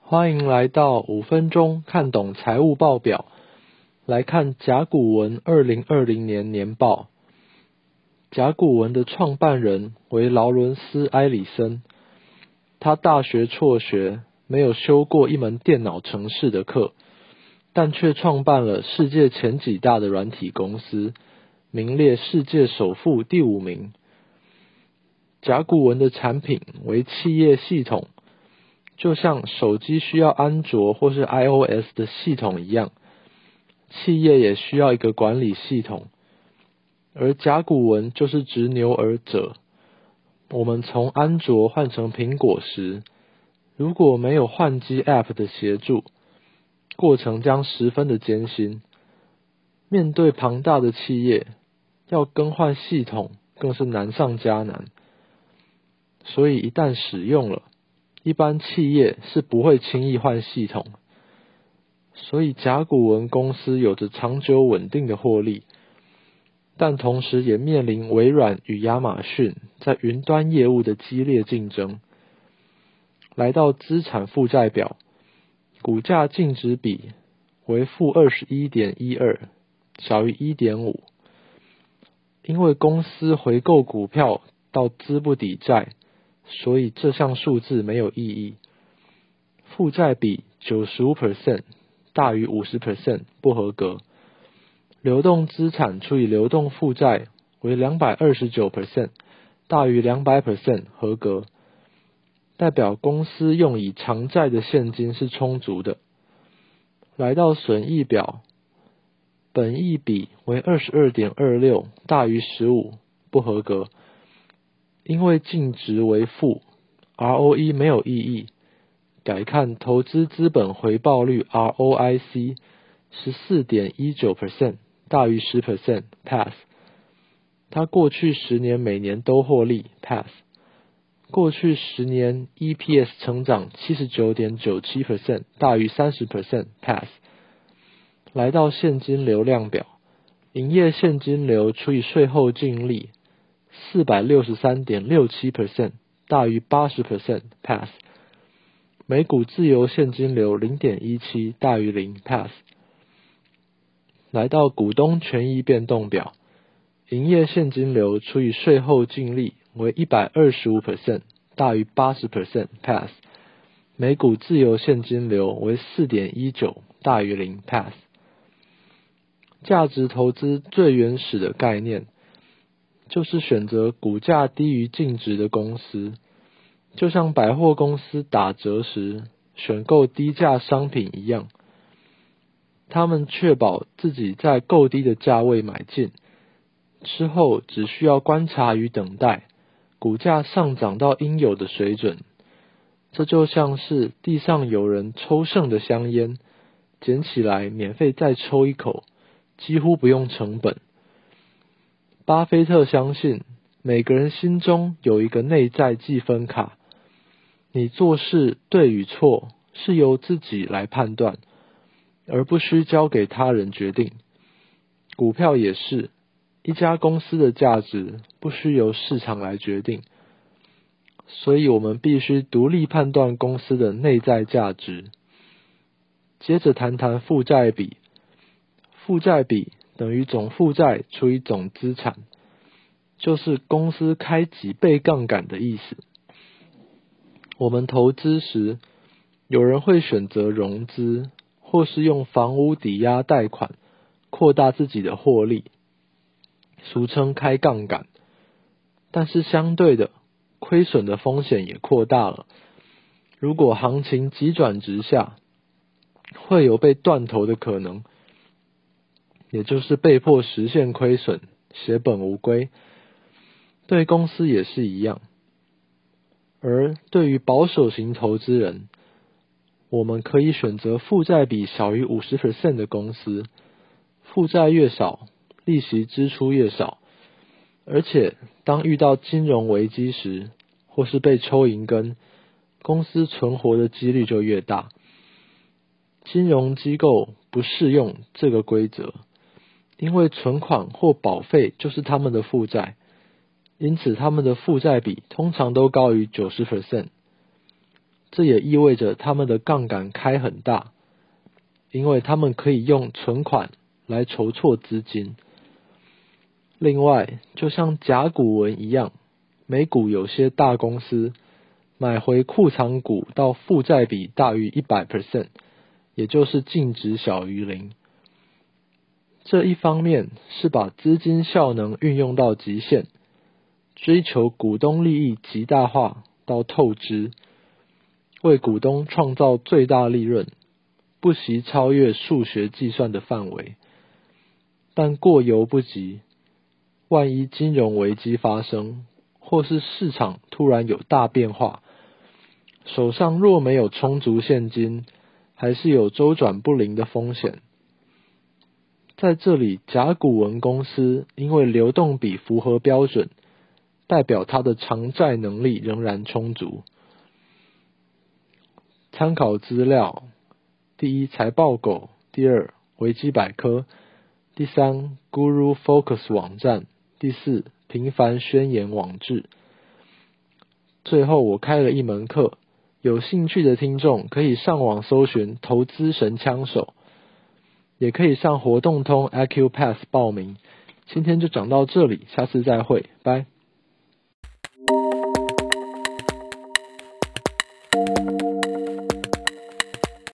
欢迎来到五分钟看懂财务报表。来看甲骨文二零二零年年报。甲骨文的创办人为劳伦斯·埃里森，他大学辍学，没有修过一门电脑程式的课，但却创办了世界前几大的软体公司，名列世界首富第五名。甲骨文的产品为企业系统。就像手机需要安卓或是 iOS 的系统一样，企业也需要一个管理系统。而甲骨文就是执牛耳者。我们从安卓换成苹果时，如果没有换机 App 的协助，过程将十分的艰辛。面对庞大的企业，要更换系统更是难上加难。所以一旦使用了，一般企业是不会轻易换系统，所以甲骨文公司有着长久稳定的获利，但同时也面临微软与亚马逊在云端业务的激烈竞争。来到资产负债表，股价净值比为负二十一点一二，小于一点五，因为公司回购股票到资不抵债。所以这项数字没有意义。负债比九十五 percent 大于五十 percent 不合格。流动资产除以流动负债为两百二十九 percent 大于两百 percent 合格，代表公司用以偿债的现金是充足的。来到损益表，本益比为二十二点二六大于十五不合格。因为净值为负，ROE 没有意义，改看投资资本回报率 ROIC 十四点一九 percent 大于十 percent pass。它过去十年每年都获利 pass。过去十年 EPS 成长七十九点九七 percent 大于三十 percent pass。来到现金流量表，营业现金流除以税后净利。四百六十三点六七 percent 大于八十 percent pass，每股自由现金流零点一七大于零 pass。来到股东权益变动表，营业现金流除以税后净利为一百二十五 percent 大于八十 percent pass，每股自由现金流为四点一九大于零 pass。价值投资最原始的概念。就是选择股价低于净值的公司，就像百货公司打折时选购低价商品一样，他们确保自己在够低的价位买进，之后只需要观察与等待股价上涨到应有的水准。这就像是地上有人抽剩的香烟，捡起来免费再抽一口，几乎不用成本。巴菲特相信，每个人心中有一个内在计分卡，你做事对与错是由自己来判断，而不需交给他人决定。股票也是一家公司的价值，不需由市场来决定，所以我们必须独立判断公司的内在价值。接着谈谈负债比，负债比。等于总负债除以总资产，就是公司开几倍杠杆的意思。我们投资时，有人会选择融资，或是用房屋抵押贷款，扩大自己的获利，俗称开杠杆。但是相对的，亏损的风险也扩大了。如果行情急转直下，会有被断头的可能。也就是被迫实现亏损，血本无归。对公司也是一样。而对于保守型投资人，我们可以选择负债比小于五十 percent 的公司。负债越少，利息支出越少。而且，当遇到金融危机时，或是被抽银根，公司存活的几率就越大。金融机构不适用这个规则。因为存款或保费就是他们的负债，因此他们的负债比通常都高于九十 percent。这也意味着他们的杠杆开很大，因为他们可以用存款来筹措资金。另外，就像甲骨文一样，美股有些大公司买回库藏股到负债比大于一百 percent，也就是净值小于零。这一方面是把资金效能运用到极限，追求股东利益极大化到透支。为股东创造最大利润，不惜超越数学计算的范围，但过犹不及。万一金融危机发生，或是市场突然有大变化，手上若没有充足现金，还是有周转不灵的风险。在这里，甲骨文公司因为流动比符合标准，代表它的偿债能力仍然充足。参考资料：第一，财报狗；第二，维基百科；第三，Guru Focus 网站；第四，平凡宣言网志。最后，我开了一门课，有兴趣的听众可以上网搜寻“投资神枪手”，也可以上活动通 AQPass 报名。今天就讲到这里，下次再会，拜。